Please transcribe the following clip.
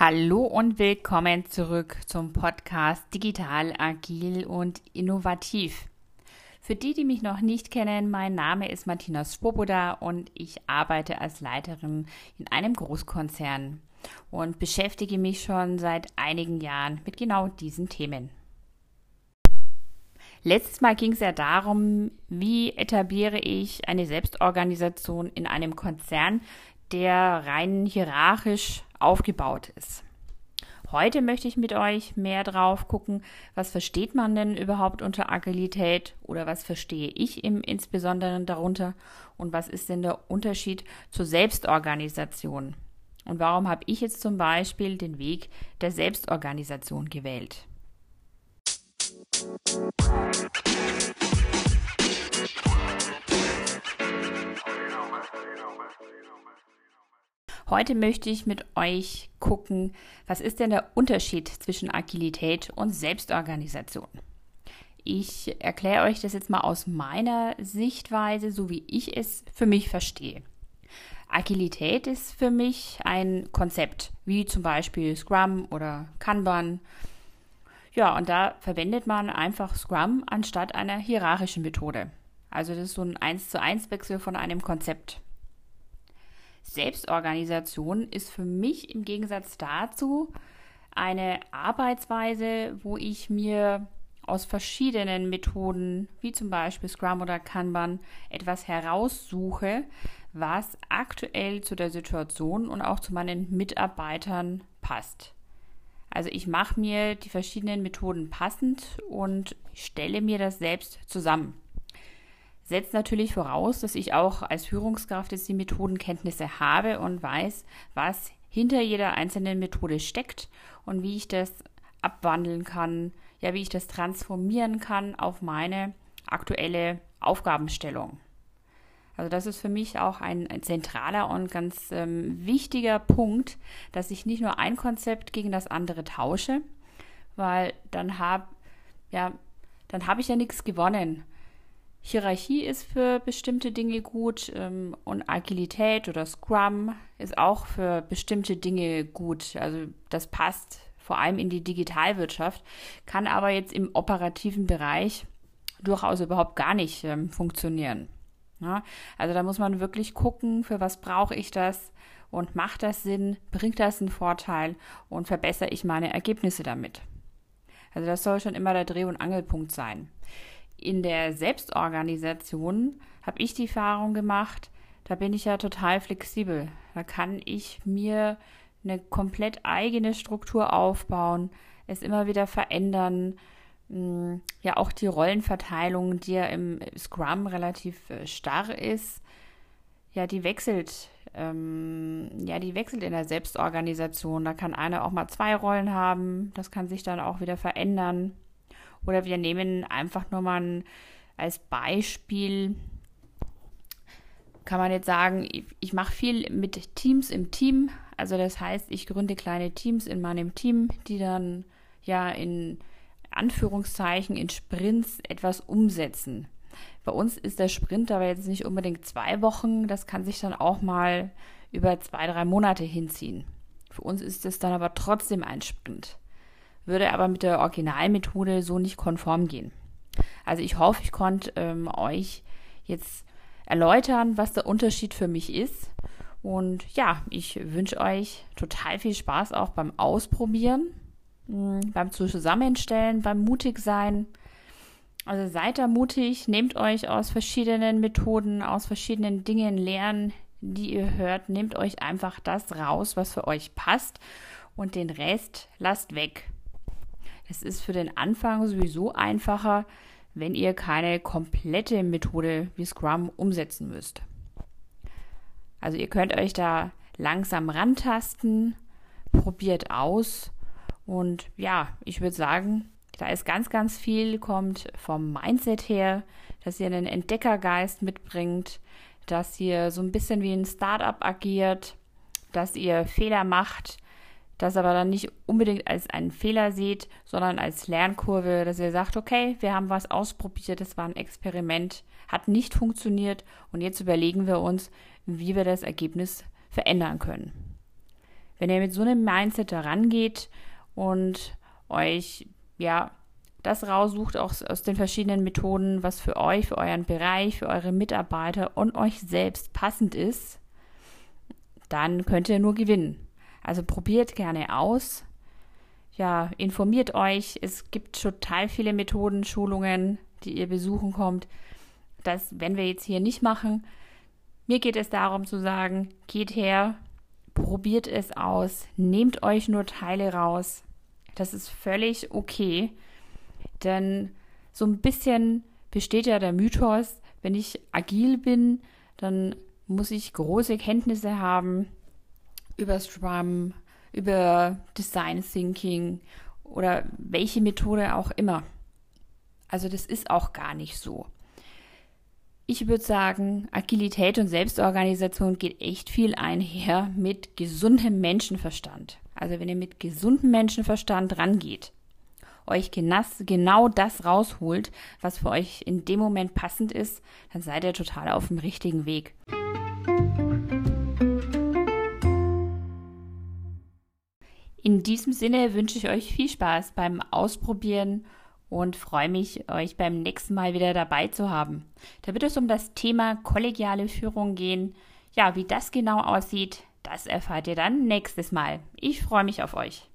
Hallo und willkommen zurück zum Podcast Digital, Agil und Innovativ. Für die, die mich noch nicht kennen, mein Name ist Martina Svoboda und ich arbeite als Leiterin in einem Großkonzern und beschäftige mich schon seit einigen Jahren mit genau diesen Themen. Letztes Mal ging es ja darum, wie etabliere ich eine Selbstorganisation in einem Konzern, der rein hierarchisch aufgebaut ist. Heute möchte ich mit euch mehr drauf gucken, was versteht man denn überhaupt unter Agilität oder was verstehe ich im Insbesondere darunter und was ist denn der Unterschied zur Selbstorganisation? Und warum habe ich jetzt zum Beispiel den Weg der Selbstorganisation gewählt? Heute möchte ich mit euch gucken, was ist denn der Unterschied zwischen Agilität und Selbstorganisation. Ich erkläre euch das jetzt mal aus meiner Sichtweise, so wie ich es für mich verstehe. Agilität ist für mich ein Konzept, wie zum Beispiel Scrum oder Kanban. Ja, und da verwendet man einfach Scrum anstatt einer hierarchischen Methode. Also das ist so ein 1 zu 1 Wechsel von einem Konzept. Selbstorganisation ist für mich im Gegensatz dazu eine Arbeitsweise, wo ich mir aus verschiedenen Methoden, wie zum Beispiel Scrum oder Kanban, etwas heraussuche, was aktuell zu der Situation und auch zu meinen Mitarbeitern passt. Also ich mache mir die verschiedenen Methoden passend und stelle mir das selbst zusammen setzt natürlich voraus, dass ich auch als Führungskraft jetzt die Methodenkenntnisse habe und weiß, was hinter jeder einzelnen Methode steckt und wie ich das abwandeln kann, ja, wie ich das transformieren kann auf meine aktuelle Aufgabenstellung. Also das ist für mich auch ein, ein zentraler und ganz ähm, wichtiger Punkt, dass ich nicht nur ein Konzept gegen das andere tausche, weil dann habe ja, dann habe ich ja nichts gewonnen. Hierarchie ist für bestimmte Dinge gut ähm, und Agilität oder Scrum ist auch für bestimmte Dinge gut. Also das passt vor allem in die Digitalwirtschaft, kann aber jetzt im operativen Bereich durchaus überhaupt gar nicht ähm, funktionieren. Ja, also da muss man wirklich gucken, für was brauche ich das und macht das Sinn, bringt das einen Vorteil und verbessere ich meine Ergebnisse damit. Also das soll schon immer der Dreh- und Angelpunkt sein in der Selbstorganisation habe ich die Erfahrung gemacht, da bin ich ja total flexibel. Da kann ich mir eine komplett eigene Struktur aufbauen, es immer wieder verändern. Hm, ja, auch die Rollenverteilung, die ja im Scrum relativ äh, starr ist, ja, die wechselt. Ähm, ja, die wechselt in der Selbstorganisation. Da kann einer auch mal zwei Rollen haben. Das kann sich dann auch wieder verändern. Oder wir nehmen einfach nur mal ein, als Beispiel, kann man jetzt sagen, ich, ich mache viel mit Teams im Team. Also das heißt, ich gründe kleine Teams in meinem Team, die dann ja in Anführungszeichen in Sprints etwas umsetzen. Bei uns ist der Sprint aber jetzt nicht unbedingt zwei Wochen, das kann sich dann auch mal über zwei, drei Monate hinziehen. Für uns ist es dann aber trotzdem ein Sprint würde aber mit der Originalmethode so nicht konform gehen. Also ich hoffe, ich konnte ähm, euch jetzt erläutern, was der Unterschied für mich ist. Und ja, ich wünsche euch total viel Spaß auch beim Ausprobieren, mh, hm, beim Zusammenstellen, beim mutig sein. Also seid da mutig, nehmt euch aus verschiedenen Methoden, aus verschiedenen Dingen Lernen, die ihr hört, nehmt euch einfach das raus, was für euch passt und den Rest lasst weg. Es ist für den Anfang sowieso einfacher, wenn ihr keine komplette Methode wie Scrum umsetzen müsst. Also ihr könnt euch da langsam rantasten, probiert aus und ja, ich würde sagen, da ist ganz, ganz viel, kommt vom Mindset her, dass ihr einen Entdeckergeist mitbringt, dass ihr so ein bisschen wie ein Startup agiert, dass ihr Fehler macht, das aber dann nicht unbedingt als einen Fehler seht, sondern als Lernkurve, dass ihr sagt, okay, wir haben was ausprobiert, das war ein Experiment, hat nicht funktioniert und jetzt überlegen wir uns, wie wir das Ergebnis verändern können. Wenn ihr mit so einem Mindset da rangeht und euch ja das raussucht aus, aus den verschiedenen Methoden, was für euch, für euren Bereich, für eure Mitarbeiter und euch selbst passend ist, dann könnt ihr nur gewinnen. Also probiert gerne aus. Ja, informiert euch. Es gibt total viele Methoden, Schulungen, die ihr besuchen kommt. Das werden wir jetzt hier nicht machen. Mir geht es darum zu sagen, geht her, probiert es aus, nehmt euch nur Teile raus. Das ist völlig okay. Denn so ein bisschen besteht ja der Mythos, wenn ich agil bin, dann muss ich große Kenntnisse haben über Scrum, über Design Thinking oder welche Methode auch immer. Also das ist auch gar nicht so. Ich würde sagen, Agilität und Selbstorganisation geht echt viel einher mit gesundem Menschenverstand. Also wenn ihr mit gesundem Menschenverstand rangeht, euch genau das rausholt, was für euch in dem Moment passend ist, dann seid ihr total auf dem richtigen Weg. In diesem Sinne wünsche ich euch viel Spaß beim Ausprobieren und freue mich, euch beim nächsten Mal wieder dabei zu haben. Da wird es um das Thema kollegiale Führung gehen. Ja, wie das genau aussieht, das erfahrt ihr dann nächstes Mal. Ich freue mich auf euch.